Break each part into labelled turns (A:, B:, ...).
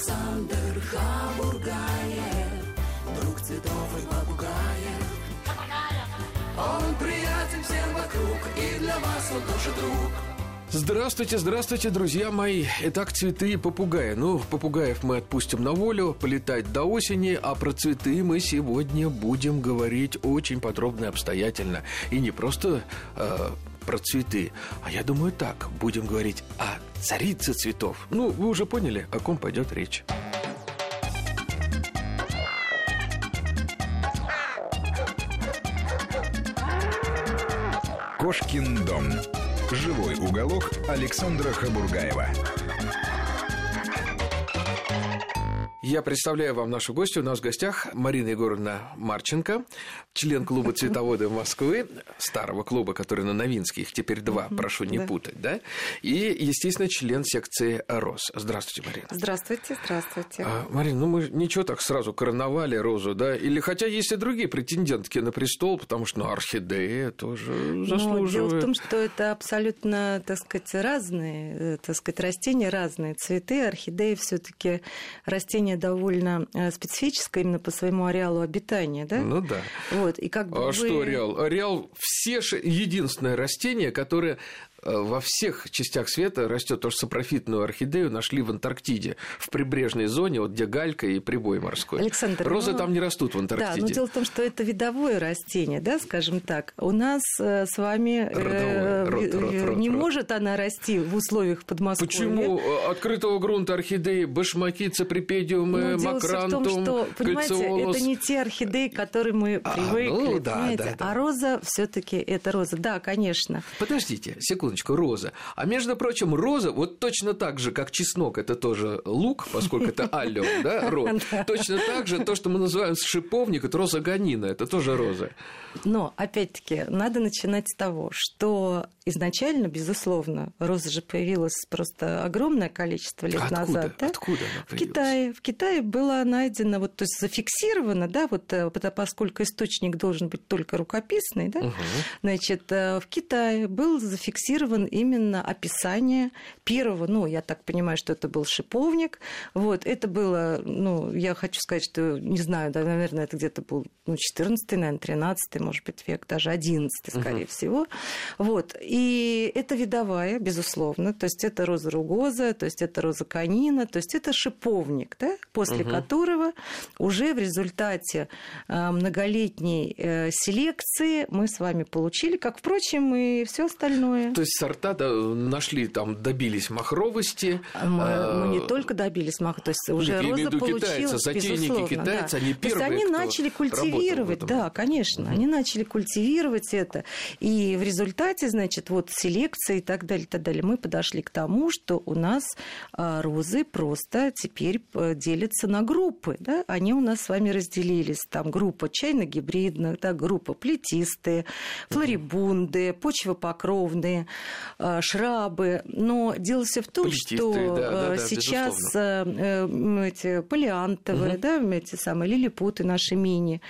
A: Александр Хабургаев, друг цветов и попугаев. Он приятен всем вокруг, и для вас он тоже друг.
B: Здравствуйте, здравствуйте, друзья мои. Итак, цветы и попугаи. Ну, попугаев мы отпустим на волю, полетать до осени, а про цветы мы сегодня будем говорить очень подробно и обстоятельно. И не просто э, про цветы, а я думаю так, будем говорить о царице цветов. Ну, вы уже поняли, о ком пойдет речь.
C: Кошкин дом. Живой уголок Александра Хабургаева.
B: Я представляю вам нашу гостью. У нас в гостях Марина Егоровна Марченко, член клуба «Цветоводы Москвы», старого клуба, который на Новинских, теперь два, прошу не
D: да.
B: путать, да? И, естественно, член секции «Рос». Здравствуйте, Марина.
D: Здравствуйте, здравствуйте.
B: А, Марина, ну мы ничего так сразу короновали Розу, да? Или хотя есть и другие претендентки на престол, потому что, ну, орхидея тоже заслуживает.
D: дело в том, что это абсолютно, так сказать, разные, э, так сказать, растения разные. Цветы, орхидеи все таки растение довольно э, специфическое именно по своему ареалу обитания, да?
B: Ну да.
D: Вот, и как бы
B: А
D: вы-
B: что Реал? Реал все ше- единственное растение, которое во всех частях света растет, тоже сапрофитную орхидею нашли в Антарктиде, в прибрежной зоне, вот где галька и прибой морской.
D: Александр,
B: Розы
D: ну,
B: там не растут в
D: Да,
B: Антарктиде.
D: но дело в том, что это видовое растение, да, скажем так. У нас э, с вами э,
B: Родовое. Род,
D: э,
B: род, род,
D: не
B: род.
D: может она расти в условиях Подмосковья.
B: Почему э, открытого грунта орхидеи, башмаки, цеприпедиумы,
D: Ну, дело всё в
B: макрантум,
D: том, что, понимаете,
B: кальциолус?
D: это не те орхидеи, к которым мы
B: А,
D: привыкли,
B: ну да,
D: понимаете?
B: да, да.
D: А роза все таки это роза. Да, конечно.
B: Подождите, секундочку, роза. А между прочим, роза, вот точно так же, как чеснок, это тоже лук, поскольку это аллеум, да, род. Точно так же то, что мы называем шиповник, это роза ганина, это тоже роза.
D: Но, опять-таки, надо начинать с того, что изначально, безусловно, роза же появилась просто огромное количество лет
B: Откуда?
D: назад. Да?
B: Откуда она
D: В
B: появилась?
D: Китае. В Китае была найдена, вот, то есть зафиксирована, да, вот, э, поскольку источник должен быть только рукописный, да,
B: Мгм.
D: значит, э, в Китае был зафиксирован именно описание первого, ну, я так понимаю, что это был шиповник, вот, это было, ну, я хочу сказать, что, не знаю, да, наверное, это где-то был, ну, 14 наверное, 13 может быть, век, даже 11 скорее всего, вот, и это видовая, безусловно, то есть это роза ругоза, то есть это роза канина, то есть это шиповник, да, после которого уже в результате э, многолетней э, селекции мы с вами получили, как, впрочем, и все остальное.
B: То есть сорта нашли, там добились махровости.
D: Мы,
B: а,
D: мы не только добились маха, то есть уже
B: я имею в
D: роза
B: виду китайцы, затейники
D: безусловно,
B: китайцы,
D: да.
B: они
D: То есть
B: первые,
D: они начали культивировать, да, конечно, они начали культивировать это, и в результате, значит, вот селекции и так далее, и так далее, мы подошли к тому, что у нас а, розы просто теперь э, делятся на группы, да, они у нас с вами разделились, там группа чайно-гибридных, да, группа плетистые, флорибунды, почвопокровные, а, шрабы, но дело все в том,
B: Плетистые,
D: что
B: да, да,
D: э,
B: да,
D: сейчас э, э, эти палеантовые, да, эти самые лилипуты наши мини,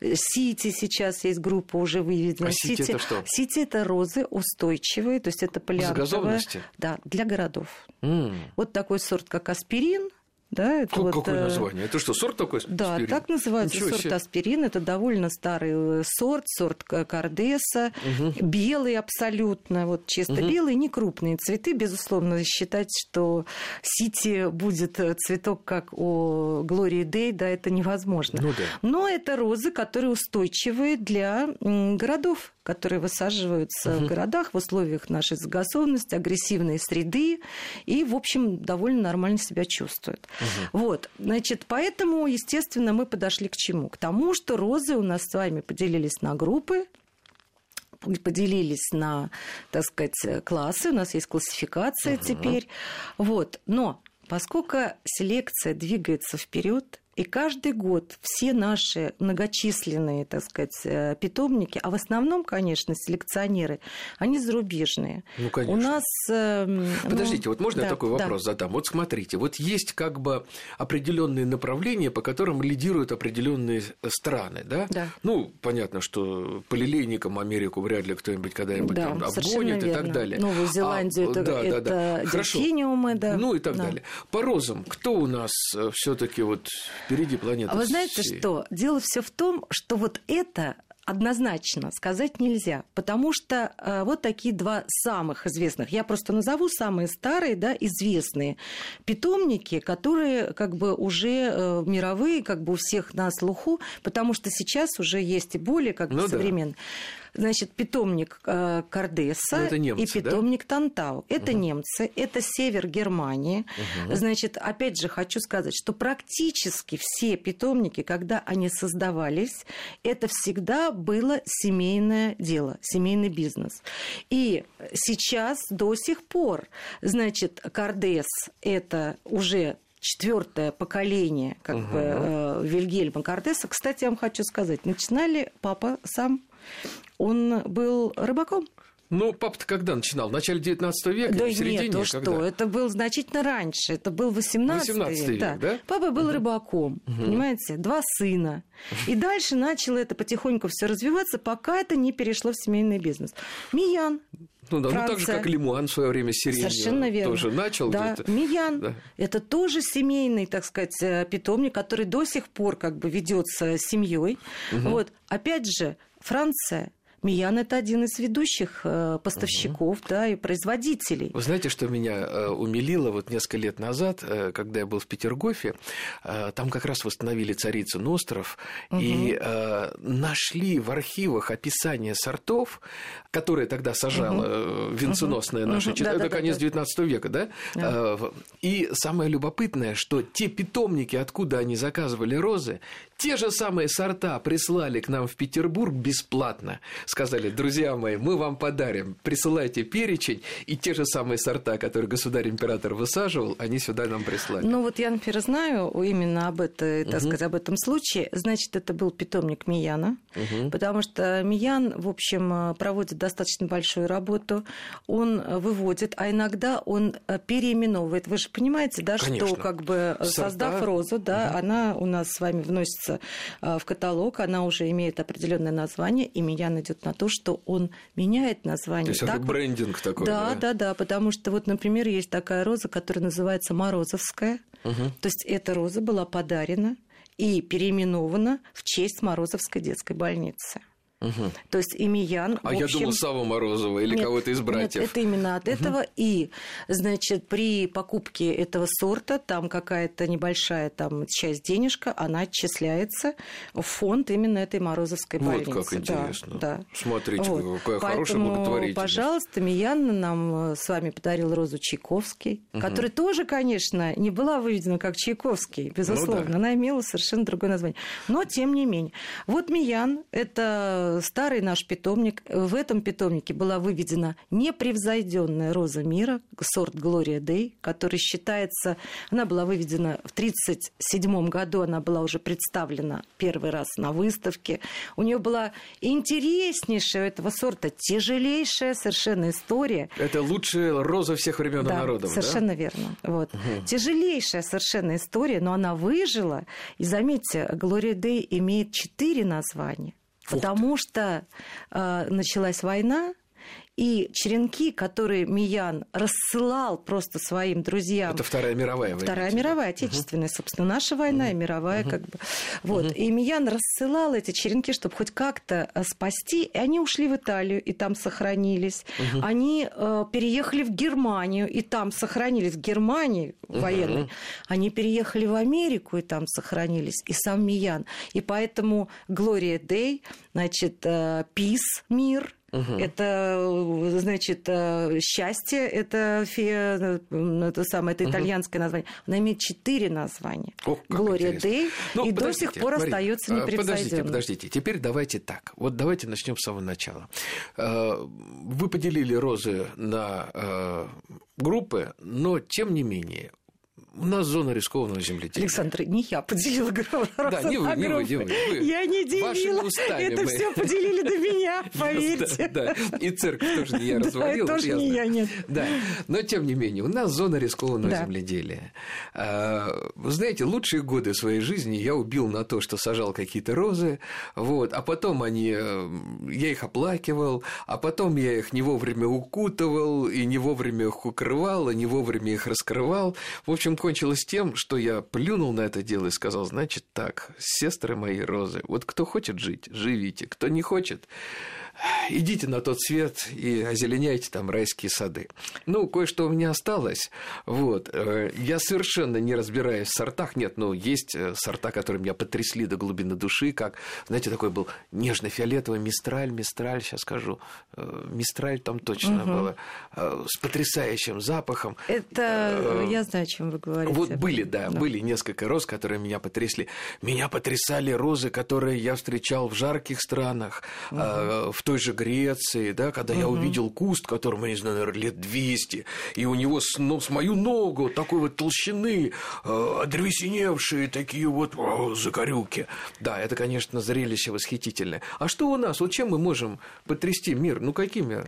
D: Э, сити сейчас есть группа уже выведена.
B: А сити это что?
D: Сити это розы устойчивые, то есть это.
B: Загазованности?
D: Да, для городов.
B: М.
D: Вот такой сорт, как аспирин, да, это
B: Как-
D: вот,
B: Какое
D: э,
B: название? Это что, сорт такой?
D: да,
B: аспирин?
D: так называется
B: Ничего
D: сорт
B: себе.
D: аспирин. Это довольно старый э, сорт, сорт кардеса, белый абсолютно, вот чисто белый, не крупные цветы. Безусловно, считать, что сити будет э, цветок, как у Глории Дей, да, это невозможно.
B: Ну да.
D: Но это розы, которые устойчивые для городов которые высаживаются в городах в условиях нашей загазованности, агрессивной среды и, в общем, довольно нормально себя чувствуют. Вот, значит, поэтому, естественно, мы подошли к чему? К тому, что розы у нас с вами поделились на группы, поделились на, так сказать, классы, у нас есть классификация теперь. Вот, но поскольку селекция двигается вперед, И каждый год все наши многочисленные, так сказать, э, питомники, а в основном, конечно, селекционеры, они зарубежные.
B: Ну, конечно.
D: У нас... э,
B: Подождите,
D: ну,
B: вот можно
D: да,
B: я такой
D: да.
B: вопрос задам? Вот смотрите, вот есть как бы определенные направления, по которым лидируют определенные страны, да?
D: Да.
B: Ну, понятно, что по лилейникам Америку вряд ли кто-нибудь когда-нибудь
D: Да,
B: там обгонит и так
D: верно.
B: далее.
D: Новую Зеландию
B: А,
D: это,
B: да, да, да.
D: это
B: Хорошо.
D: дельфиниумы, да.
B: Ну и так
D: Да.
B: далее. По розам, кто у нас все-таки вот впереди планеты?
D: А вы знаете
B: всей?
D: что? Дело все в том, что вот это однозначно сказать нельзя, потому что э, вот такие два самых известных, я просто назову самые старые, да, известные питомники, которые как бы уже э, мировые, как бы у всех на слуху, потому что сейчас уже есть и более как бы
B: Ну да.
D: Значит, питомник э, Кардеса
B: Ну, немцы,
D: и
B: да?
D: питомник Тантау. Это немцы, это север Германии. Значит, опять же, хочу сказать, что практически все питомники, когда они создавались, это всегда было семейное дело, семейный бизнес. И сейчас до сих пор, значит, Кардес это уже четвертое поколение как бы, э, Вильгельма Кардеса. Кстати, я вам хочу сказать, начинали папа сам, он был рыбаком.
B: Ну, папа-то когда начинал? В начале 19 века?
D: Да
B: в середине?
D: нет, ну
B: Когда?
D: что, это был значительно раньше, это был 18,
B: 18 век, да?
D: Папа был рыбаком, понимаете, два сына. И дальше начало это потихоньку все развиваться, пока это не перешло в семейный бизнес. Миян,
B: Ну да, ну так же,
D: Франция.
B: как Лимуан в свое время сиренью
D: Совершенно верно.
B: тоже начал.
D: Да,
B: это-
D: Миян.
B: да.
D: Это тоже семейный, так сказать, э, питомник, который до сих пор как бы ведется семьей. Вот. Опять же, Франция. Миян это один из ведущих э, поставщиков, да, и производителей.
B: Вы знаете, что меня э, умилило вот несколько лет назад, э, когда я был в Петергофе, там как раз восстановили Царицын остров и э, нашли в архивах описание сортов, которые тогда сажала э, венценосная наша,
D: Мгм.
B: чит- это
D: Да-да-да-да.
B: конец 19 века, да? В- И самое любопытное, что те питомники, откуда они заказывали розы, те же самые сорта прислали к нам в Петербург бесплатно. Сказали, друзья мои, мы вам подарим, присылайте перечень, и те же самые сорта, которые государь-император высаживал, они сюда нам прислали.
D: Ну вот я, например, знаю именно об, этой, так сказать, об этом случае. Значит, это был питомник Мияна, потому что Миян, в общем, э, проводит достаточно большую работу. Он э, выводит, а иногда он э, переименовывает. Вы же понимаете, да,
B: Конечно.
D: что как бы
B: Сорта.
D: создав розу, да, она у нас с вами вносится э, в каталог, она уже имеет определенное название, и Миян идет на то, что он меняет название.
B: То есть
D: Так вот-
B: брендинг такой.
D: да, да, да, потому что вот, например, есть такая роза, которая называется Морозовская. То есть эта роза была подарена и переименована в честь Морозовской детской больницы. То есть Имиян,
B: А
D: в
B: я
D: общем...
B: думал, Сава Морозова или
D: Нет,
B: кого-то из
D: нет,
B: братьев.
D: это именно от этого. И, значит, при покупке этого сорта там какая-то небольшая там часть денежка, она отчисляется в фонд именно этой Морозовской
B: Вот
D: больницы.
B: как
D: Да,
B: интересно.
D: Да,
B: Смотрите,
D: Вот.
B: какая хорошая
D: Поэтому,
B: благотворительность.
D: пожалуйста, Мияна нам э, с вами подарил розу Чайковский, которая тоже, конечно, не была выведена как Чайковский, безусловно.
B: Ну да.
D: Она имела совершенно другое название. Но, тем не менее. Вот Миян – это старый наш питомник. В этом питомнике была выведена непревзойденная роза мира, сорт Глория Дей, который считается... Она была выведена в 1937 году, она была уже представлена первый раз на выставке. У нее была интереснейшая у этого сорта, тяжелейшая совершенно история.
B: Это лучшая роза всех времен
D: Да,
B: народов, да?
D: совершенно верно. Вот. Тяжелейшая совершенно история, но она выжила. И заметьте, Глория Дэй имеет четыре названия, потому что э, началась война, и черенки, которые Миян рассылал просто своим друзьям.
B: Это Вторая мировая война.
D: Вторая мировая, отечественная, собственно, наша война и мировая, как бы. Вот. И Миян рассылал эти черенки, чтобы хоть как-то э, спасти, и они ушли в Италию, и там сохранились. Они э, переехали в Германию, и там сохранились. В Германии военной. Они переехали в Америку, и там сохранились. И сам Миян. И поэтому Глория Дэй, значит, Пис, мир, Это, э, значит, э, счастье, это, фе, э, это самое, это итальянское название. Она имеет четыре названия.
B: Как
D: Глория. Дэй,
B: Ну,
D: и до сих пор
B: Марина,
D: остается непревзойденной.
B: Подождите, подождите. Теперь давайте так. Вот давайте начнем с самого начала. Вы поделили розы на группы, но тем не менее У нас зона рискованного земледелия.
D: Александр, не я поделила группу.
B: Да, не вы, не вы, не вы. вы.
D: Я не делила. Это
B: мы.
D: все поделили до меня, поверьте.
B: Да, да. И церковь тоже не я развалил.
D: Да, тоже не я, нет.
B: Да, но тем не менее, у нас зона рискованного да. земледелия. А, вы знаете, лучшие годы своей жизни я убил на то, что сажал какие-то розы, вот, а потом они, э, я их оплакивал, а потом я их не вовремя укутывал, и не вовремя их укрывал, и не вовремя их раскрывал. В общем, кончилось тем, что я плюнул на это дело и сказал, значит так, сестры мои розы, вот кто хочет жить, живите, кто не хочет, идите на тот свет и озеленяйте там райские сады. Ну, кое-что у меня осталось. Вот. Э, я совершенно не разбираюсь в сортах. Нет, ну, есть э, сорта, которые меня потрясли до глубины души, как, знаете, такой был нежно-фиолетовый мистраль, мистраль, сейчас скажу, э, мистраль там точно угу. было, с потрясающим запахом.
D: Это, я знаю, о чем вы говорите.
B: Вот были, да, да, были несколько роз, которые меня потрясли. Меня потрясали розы, которые я встречал в жарких странах, угу. в той же Греции, да, когда угу. я увидел куст, которому, не знаю, наверное, лет 200, и у него с, ну, с мою ногу такой вот толщины, э, одревесеневшие такие вот о, закорюки. Да, это, конечно, зрелище восхитительное. А что у нас? Вот чем мы можем потрясти мир? Ну, какими?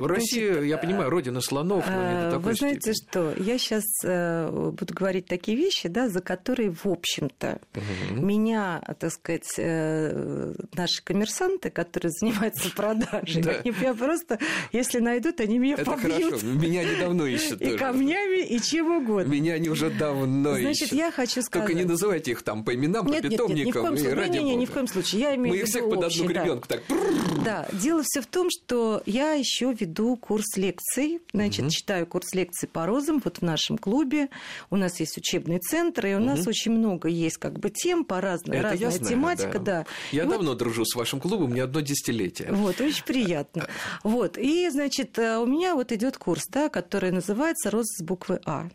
B: Россия, Значит, я понимаю, родина слонов, но не до такой
D: Вы знаете
B: степени.
D: что, я сейчас э, буду говорить такие вещи, да, за которые, в общем-то, угу. меня, так сказать, э, наши коммерсанты, которые занимаются продажей. Да. Они меня просто, если найдут, они меня
B: Это
D: побьют.
B: хорошо. Меня недавно ищут
D: И
B: тоже.
D: камнями, и чем угодно.
B: Меня они уже давно
D: Значит,
B: ищут.
D: я хочу сказать...
B: Только не называйте их там по именам,
D: нет,
B: по питомникам.
D: Нет, нет, ни в коем случае. не, не, ни в коем случае. Я имею
B: Мы их всех под одну гребенку
D: да.
B: так.
D: Да, дело все в том, что я еще веду курс лекций. Значит, угу. читаю курс лекций по розам вот в нашем клубе. У нас есть учебный центр, и у угу. нас очень много есть как бы тем по разной,
B: Это
D: разная
B: знаю,
D: тематика. Да. Да.
B: Я
D: и
B: давно
D: вот...
B: дружу с вашим клубом, не одно десятилетие.
D: Вот, очень приятно. Вот, и, значит, э, у меня вот идет курс, да, который называется «Роза с буквы А».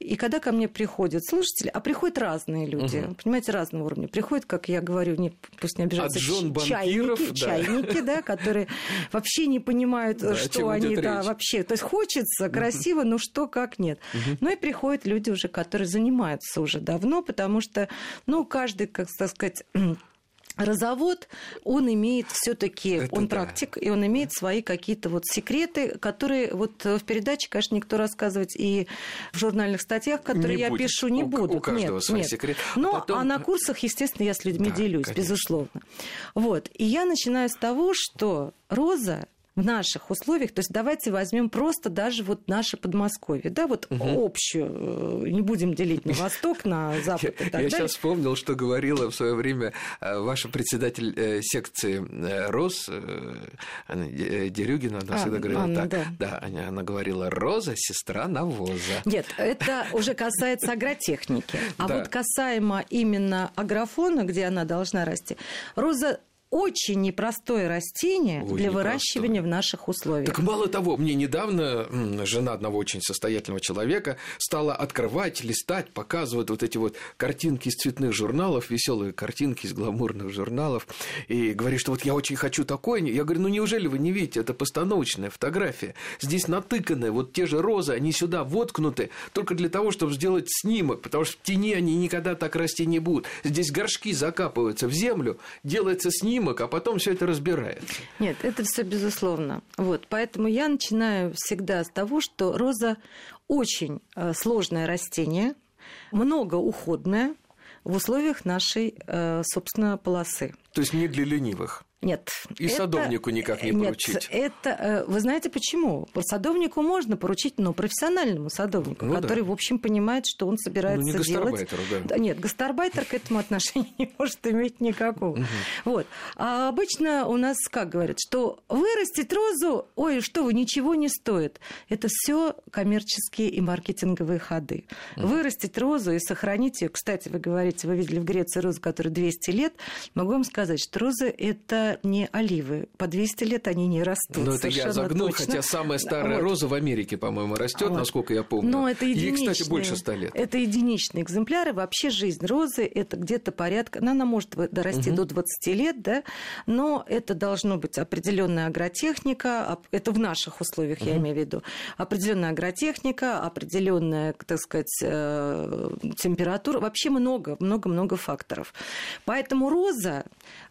D: И когда ко мне приходят слушатели, а приходят разные люди, угу. понимаете, разного уровня. Приходят, как я говорю, не, пусть не обижаются, чайники, да. чайники, да, которые вообще не понимают, да, что они, да, речь. вообще. То есть хочется красиво, но что, как нет. Угу. Ну и приходят люди уже, которые занимаются уже давно, потому что, ну, каждый, как так сказать Розовод, он имеет все-таки, он да. практик, и он имеет свои какие-то вот секреты, которые вот в передаче, конечно, никто рассказывать и в журнальных статьях, которые
B: не
D: я
B: будет.
D: пишу, не
B: у,
D: будут.
B: У каждого
D: нет,
B: свой
D: нет.
B: секрет.
D: Но
B: Потом...
D: а на курсах, естественно, я с людьми
B: да,
D: делюсь,
B: конечно.
D: безусловно. Вот. И я начинаю с того, что роза в наших условиях, то есть давайте возьмем просто даже вот наше Подмосковье, да, вот угу. общую, не будем делить на восток, на запад и так
B: Я
D: далее.
B: сейчас вспомнил, что говорила в свое время э, ваша председатель э, секции э, РОС, Анна Дерюгина, она а, всегда говорила
D: Анна,
B: так.
D: Да.
B: да, она говорила, Роза – сестра навоза.
D: Нет, это уже касается агротехники. А да. вот касаемо именно агрофона, где она должна расти, Роза очень непростое растение Ой, для непростое. выращивания в наших условиях.
B: Так мало того, мне недавно жена одного очень состоятельного человека стала открывать, листать, показывать вот эти вот картинки из цветных журналов, веселые картинки из гламурных журналов, и говорит, что вот я очень хочу такое. Я говорю, ну неужели вы не видите, это постановочная фотография. Здесь натыканы вот те же розы, они сюда воткнуты только для того, чтобы сделать снимок, потому что в тени они никогда так расти не будут. Здесь горшки закапываются в землю, делается снимок, снимок, а потом все это разбирается.
D: Нет, это все безусловно. Вот, поэтому я начинаю всегда с того, что роза очень э, сложное растение, многоуходное в условиях нашей, э, собственно, полосы.
B: То есть не для ленивых.
D: Нет.
B: И это, садовнику никак не поручить.
D: Нет, это, э, вы знаете почему? Садовнику можно поручить, но профессиональному садовнику, ну, который, да. в общем, понимает, что он собирается ну, не делать.
B: Да.
D: Нет, гастарбайтер к этому отношения не может иметь никакого. Угу. Вот. А обычно у нас как говорят, что вырастить розу, ой, что вы, ничего не стоит. Это все коммерческие и маркетинговые ходы. Угу. Вырастить розу и сохранить ее. Кстати, вы говорите, вы видели в Греции розу, которая 200 лет. Могу вам сказать, что роза это это не оливы. По 200 лет они не растут.
B: Ну, это я загнул,
D: точно.
B: хотя самая старая вот. роза в Америке, по-моему, растет, вот. насколько я помню.
D: Но это
B: Ей, кстати, больше 100 лет.
D: Это единичные экземпляры. Вообще жизнь розы – это где-то порядка... Ну, она может дорасти угу. до 20 лет, да, но это должно быть определенная агротехника, это в наших условиях, угу. я имею в виду, определенная агротехника, определенная, так сказать, э, температура. Вообще много, много-много факторов. Поэтому роза,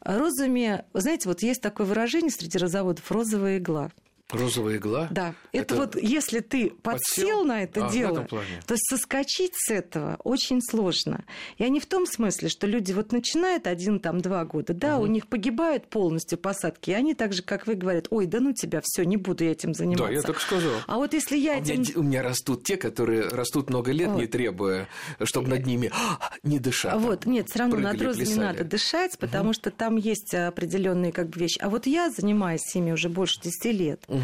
D: розами, знаете, вот есть такое выражение среди розоводов – розовая игла.
B: Розовая игла?
D: Да. Это, это вот если ты подсел, подсел на это
B: а,
D: дело, то есть соскочить с этого очень сложно. Я не в том смысле, что люди вот начинают один, там, два года, да, угу. у них погибают полностью посадки, и они так же, как вы, говорят, ой, да ну тебя, все, не буду я этим заниматься.
B: Да, я так сказал.
D: А вот если я
B: а
D: этим...
B: У меня, у меня растут те, которые растут много лет, вот. не требуя, чтобы над ними не дышать.
D: Вот, нет, все равно над розами
B: плясали.
D: надо дышать, потому угу. что там есть определенные как бы вещи. А вот я занимаюсь ими уже больше 10 лет.
B: Угу.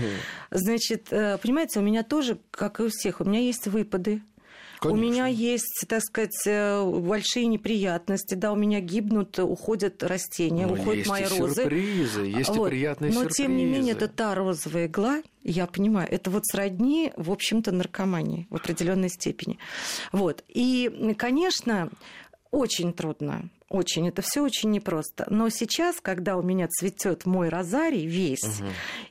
D: Значит, э, понимаете, у меня тоже, как и у всех, у меня есть выпады.
B: Конечно.
D: У меня есть, так сказать, э, большие неприятности, да, у меня гибнут, уходят растения,
B: Но
D: уходят
B: есть
D: мои
B: и
D: розы.
B: сюрпризы, есть
D: вот.
B: и приятные
D: Но,
B: сюрпризы.
D: тем не менее, это та розовая игла, я понимаю, это вот сродни, в общем-то, наркомании в определенной степени. Вот. И, конечно, очень трудно очень. Это все очень непросто. Но сейчас, когда у меня цветет мой розарий весь, угу.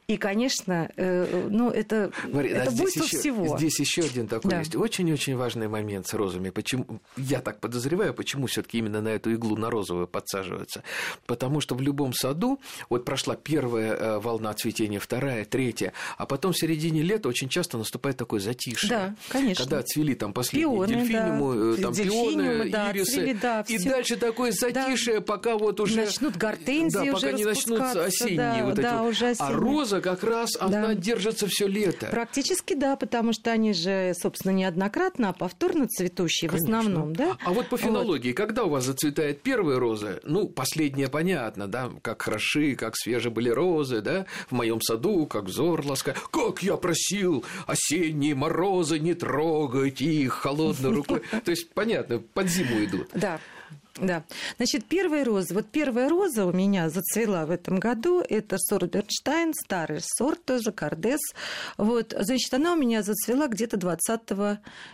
D: И, конечно, э, ну, это,
B: Марина,
D: это
B: а
D: буйство
B: еще,
D: всего.
B: Здесь еще один такой
D: Да.
B: есть очень-очень важный момент с розами. Почему, я так подозреваю, почему все-таки именно на эту иглу, на розовую подсаживаются. Потому что в любом саду, вот прошла первая э, волна цветения, вторая, третья, а потом в середине лета очень часто наступает такое затишье.
D: Да, конечно.
B: Когда цвели там последние
D: Пионы,
B: дельфинемы,
D: да.
B: э, там пионы,
D: да,
B: ирисы.
D: цвели, да,
B: и
D: всё.
B: дальше такое затишье, пока вот уже...
D: Начнут гортензии
B: да,
D: уже
B: пока не начнутся осенние
D: да,
B: вот эти
D: да,
B: вот.
D: уже
B: А
D: осенние.
B: Роза как раз, она держится все лето.
D: Практически да, потому что они же, собственно, неоднократно, а повторно цветущие
B: Конечно.
D: в основном, да?
B: А вот по
D: Вот.
B: фенологии, когда у вас зацветает первая роза, ну, последняя понятно, да, как хороши, как свежие были розы, да, в моем саду, как взор ласка, как я просил осенние морозы не трогать их холодной рукой. То есть, понятно, под зиму идут.
D: Да. Да. Значит, первая роза. Вот первая роза у меня зацвела в этом году. Это сорт Бернштайн, старый сорт тоже, Кардес. Вот. Значит, она у меня зацвела где-то 20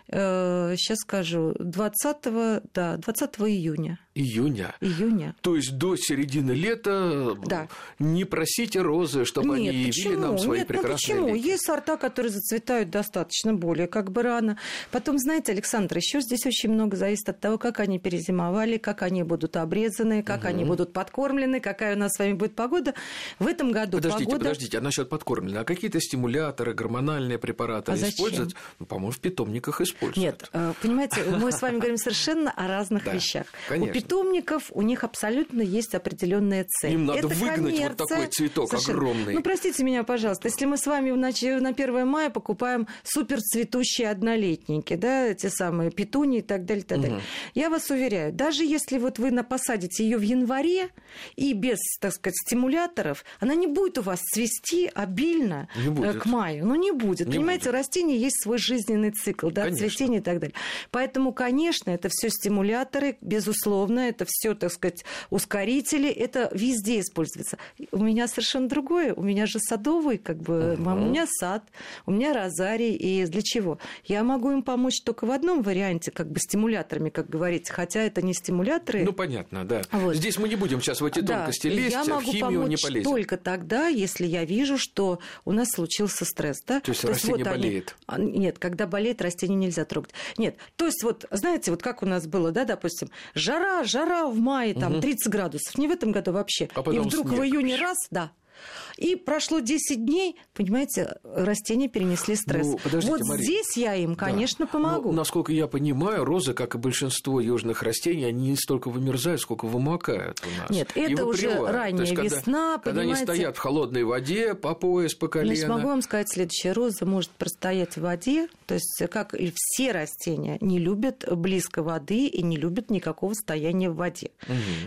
D: э, сейчас скажу, 20 да, 20 июня.
B: Июня.
D: Июня.
B: То есть до середины лета
D: Да.
B: не просите розы, чтобы
D: Нет,
B: они явили
D: почему?
B: нам свои
D: Нет, ну
B: прекрасные
D: почему?
B: лики.
D: Есть сорта, которые зацветают достаточно более как бы рано. Потом, знаете, Александр, еще здесь очень много зависит от того, как они перезимовали, как они будут обрезаны, как они будут подкормлены, какая у нас с вами будет погода. В этом году
B: Подождите,
D: погода...
B: подождите, а насчет подкормлены, а какие-то стимуляторы, гормональные препараты
D: А зачем?
B: используют? Ну, по-моему, в питомниках используют.
D: Нет, э, понимаете, мы с вами говорим совершенно о разных
B: Да,
D: вещах.
B: конечно.
D: У питомников у них абсолютно есть определенная цель.
B: Им надо
D: Это
B: выгнать вот такой цветок
D: Совершенно.
B: огромный.
D: Ну, простите меня, пожалуйста, если мы с вами на 1 мая покупаем супер цветущие однолетники, да, эти самые петуни и так далее, и так далее. Я вас уверяю, даже если вот вы посадите ее в январе и без, так сказать, стимуляторов, она не будет у вас цвести обильно э,
B: будет.
D: к маю. Ну, не будет.
B: Не
D: Понимаете, у растения есть свой жизненный цикл, да,
B: Конечно.
D: цветение и так далее. Поэтому, конечно, это все стимуляторы, безусловно, это все, так сказать, ускорители, это везде используется. У меня совершенно другое. У меня же садовый, как бы, у меня сад, у меня розарий. И для чего? Я могу им помочь только в одном варианте, как бы стимуляторами, как говорите, хотя это не стимуляторы.
B: Ну, понятно, да.
D: Вот.
B: Здесь мы не будем сейчас в эти
D: Да,
B: тонкости лезть,
D: я
B: а в
D: могу
B: химию не полезем.
D: только тогда, если я вижу, что у нас случился стресс, да?
B: То есть растение
D: они-
B: болеет?
D: А, Нет, когда болеет, растение нельзя трогать. Нет, то есть вот, знаете, вот как у нас было, да, допустим, жара, жара в мае, там, 30 градусов, не в этом году вообще.
B: А
D: и вдруг
B: снег.
D: в июне раз, да, и прошло 10 дней, понимаете, растения перенесли стресс.
B: Ну,
D: вот
B: Мария.
D: здесь я им,
B: Да.
D: конечно, помогу.
B: Ну, насколько я понимаю, розы, как и большинство южных растений, они не столько вымерзают, сколько вымокают у нас.
D: Нет,
B: И
D: это уже
B: выпривают. То
D: ранняя
B: есть, когда-
D: весна,
B: Когда они
D: понимаете.
B: стоят в холодной воде по пояс, по колено.
D: Значит, могу вам сказать следующее. Роза может простоять в воде, то есть, как и все растения, не любят близко воды и не любят никакого стояния в воде.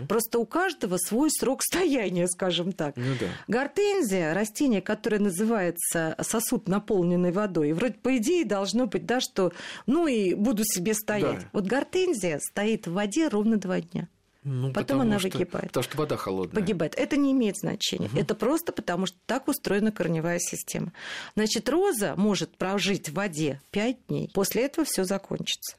D: Просто у каждого свой срок стояния, скажем так.
B: Ну да.
D: Гортензия, растение, которое называется сосуд, наполненный водой, вроде по идее должно быть, да, что ну и буду себе стоять.
B: Да.
D: Вот гортензия стоит в воде ровно два дня.
B: Ну,
D: Потом она
B: что-
D: выгибает.
B: Потому что вода холодная.
D: Погибает. Это не имеет значения. Это просто потому, что так устроена корневая система. Значит, роза может прожить в воде 5 дней. После этого все закончится.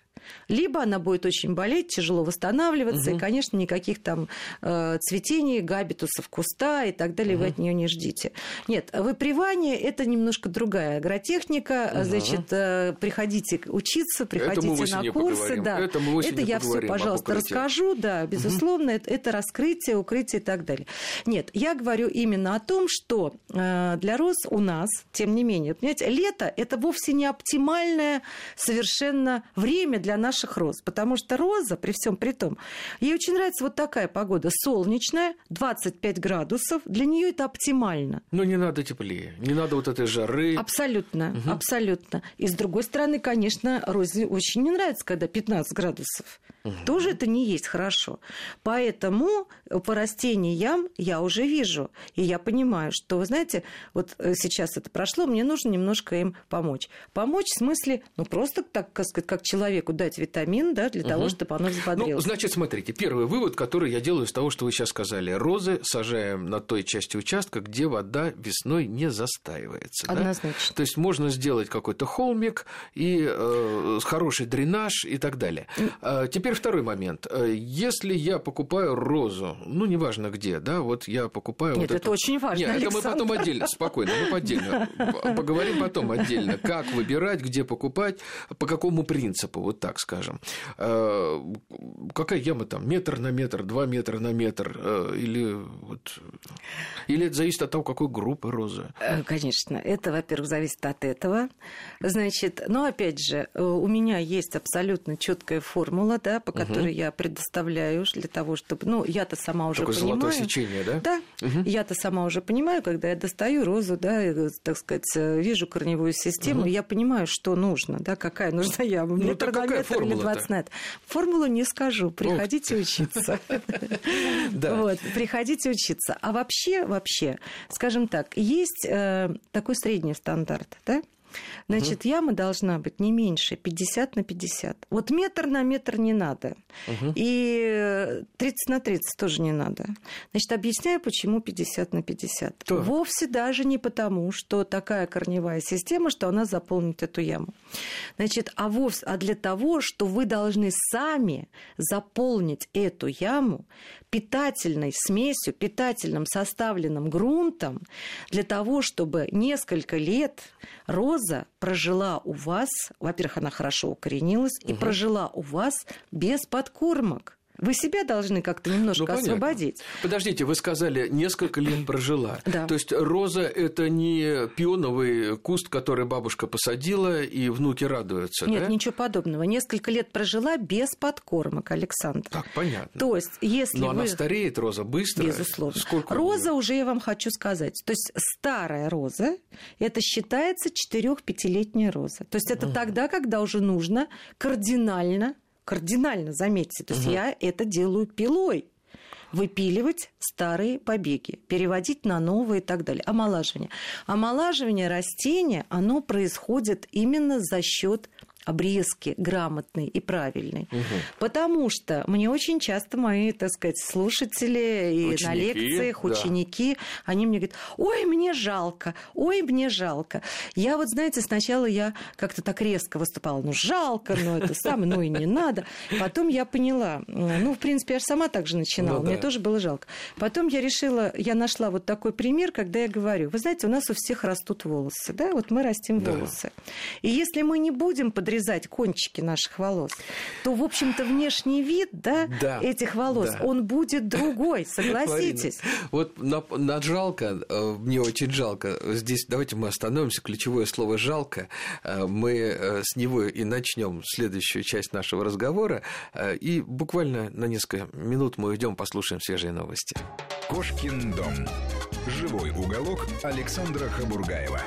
D: Либо она будет очень болеть, тяжело восстанавливаться, и, конечно, никаких там э, цветений, габитусов куста и так далее вы от нее не ждите. Нет, выпривание – это немножко другая агротехника. Значит, э, приходите учиться, приходите на курсы.
B: поговорим.
D: Да.
B: Это мы осенью
D: я все, пожалуйста, расскажу. Да, безусловно, это, это раскрытие, укрытие и так далее. Нет, я говорю именно о том, что э, для роз у нас, тем не менее, понимаете, лето – это вовсе не оптимальное совершенно время для наших роз, потому что роза, при всем при том, ей очень нравится вот такая погода, солнечная, 25 градусов, для нее это оптимально.
B: Ну, не надо теплее. Не надо вот этой жары.
D: Абсолютно, абсолютно. И с другой стороны, конечно, Розе очень не нравится, когда 15 градусов. Тоже это не есть хорошо. Поэтому по растениям я уже вижу. И я понимаю, что, вы знаете, вот э, сейчас это прошло, мне нужно немножко им помочь. Помочь в смысле, ну, просто, так как сказать, как человеку дать витамин, да, для того, чтобы оно
B: Ну,
D: взбодрилось.
B: значит, смотрите, первый вывод, который я делаю из того, что вы сейчас сказали. Розы сажаем на той части участка, где вода весной не застаивается. да?
D: Однозначно.
B: То есть можно сделать какой-то холмик и э, хороший дренаж и так далее. А, теперь второй момент. Э, Если я покупаю розу, ну, неважно где, да, вот я покупаю...
D: Нет,
B: вот
D: это очень важно,
B: Нет, это мы
D: Александр.
B: потом отдельно, спокойно, мы отдельно. Поговорим потом отдельно, как выбирать, где покупать, по какому принципу, вот так скажем. Э, Какая яма там, метр на метр, два метра на метр, э, или вот... Или это зависит от того, какой группы розы.
D: Э, Конечно, это, во-первых, зависит от этого. Значит, но опять же, у меня есть абсолютно четкая формула, да, по которой я предоставляю для того, чтобы, ну, я-то сама уже
B: Такое
D: понимаю.
B: золотое сечение, да?
D: Да, я-то сама уже понимаю, когда я достаю розу, да, и, так сказать, вижу корневую систему, я понимаю, что нужно, да, какая нужна яма,
B: Ну,
D: метр
B: так какая
D: метр или
B: формула-то?
D: 20 на метр. Формулу не скажу, приходите учиться. Вот, приходите учиться. А вообще, вообще, скажем так, есть э, такой средний стандарт, да? Значит, яма должна быть не меньше 50 на 50. Вот метр на метр не надо. И э, 30 на 30 тоже не надо. Значит, объясняю, почему 50 на 50.
B: Так.
D: Вовсе даже не потому, что такая корневая система, что она заполнит эту яму. Значит, а, вовсе, а для того, что вы должны сами заполнить эту яму питательной смесью, питательным составленным грунтом, для того, чтобы несколько лет роза прожила у вас, во-первых, она хорошо укоренилась, и прожила у вас без подкормок. Вы себя должны как-то немножко
B: Ну,
D: освободить.
B: Подождите, вы сказали, несколько лет прожила.
D: Да.
B: То есть роза – это не пионовый куст, который бабушка посадила, и внуки радуются,
D: Нет,
B: да?
D: ничего подобного. Несколько лет прожила без подкормок, Александр.
B: Так, понятно.
D: То есть, если
B: Но
D: вы...
B: она стареет, роза, быстро?
D: Безусловно.
B: Сколько
D: роза уже, я вам хочу сказать, то есть старая роза, это считается 4-5-летняя роза. То есть это тогда, когда уже нужно кардинально, кардинально, заметьте, то есть я это делаю пилой выпиливать старые побеги, переводить на новые и так далее. Омолаживание. Омолаживание растения, оно происходит именно за счет обрезки грамотной и правильной. Потому что мне очень часто мои, так сказать, слушатели и на
B: Ученики,
D: лекциях,
B: да.
D: ученики, они мне говорят, ой, мне жалко, ой, мне жалко. Я вот, знаете, сначала я как-то так резко выступала, ну, жалко, ну, это самое, ну, и не надо. Потом я поняла, ну, в принципе, я же сама так же начинала,
B: Ну,
D: мне
B: да.
D: тоже было жалко. Потом я решила, я нашла вот такой пример, когда я говорю, вы знаете, у нас у всех растут волосы, да, вот мы растим
B: Да.
D: волосы. И если мы не будем подрезать кончики наших волос, то, в общем-то, внешний вид, да,
B: Да,
D: этих волос,
B: да.
D: он будет другой, согласитесь.
B: Марина, вот на, на жалко, э, мне очень жалко. Здесь давайте мы остановимся. Ключевое слово жалко. Э, Мы э, с него и начнем следующую часть нашего разговора. И буквально на несколько минут мы уйдем, послушаем свежие новости.
C: Кошкин дом. Живой уголок Александра Хабургаева.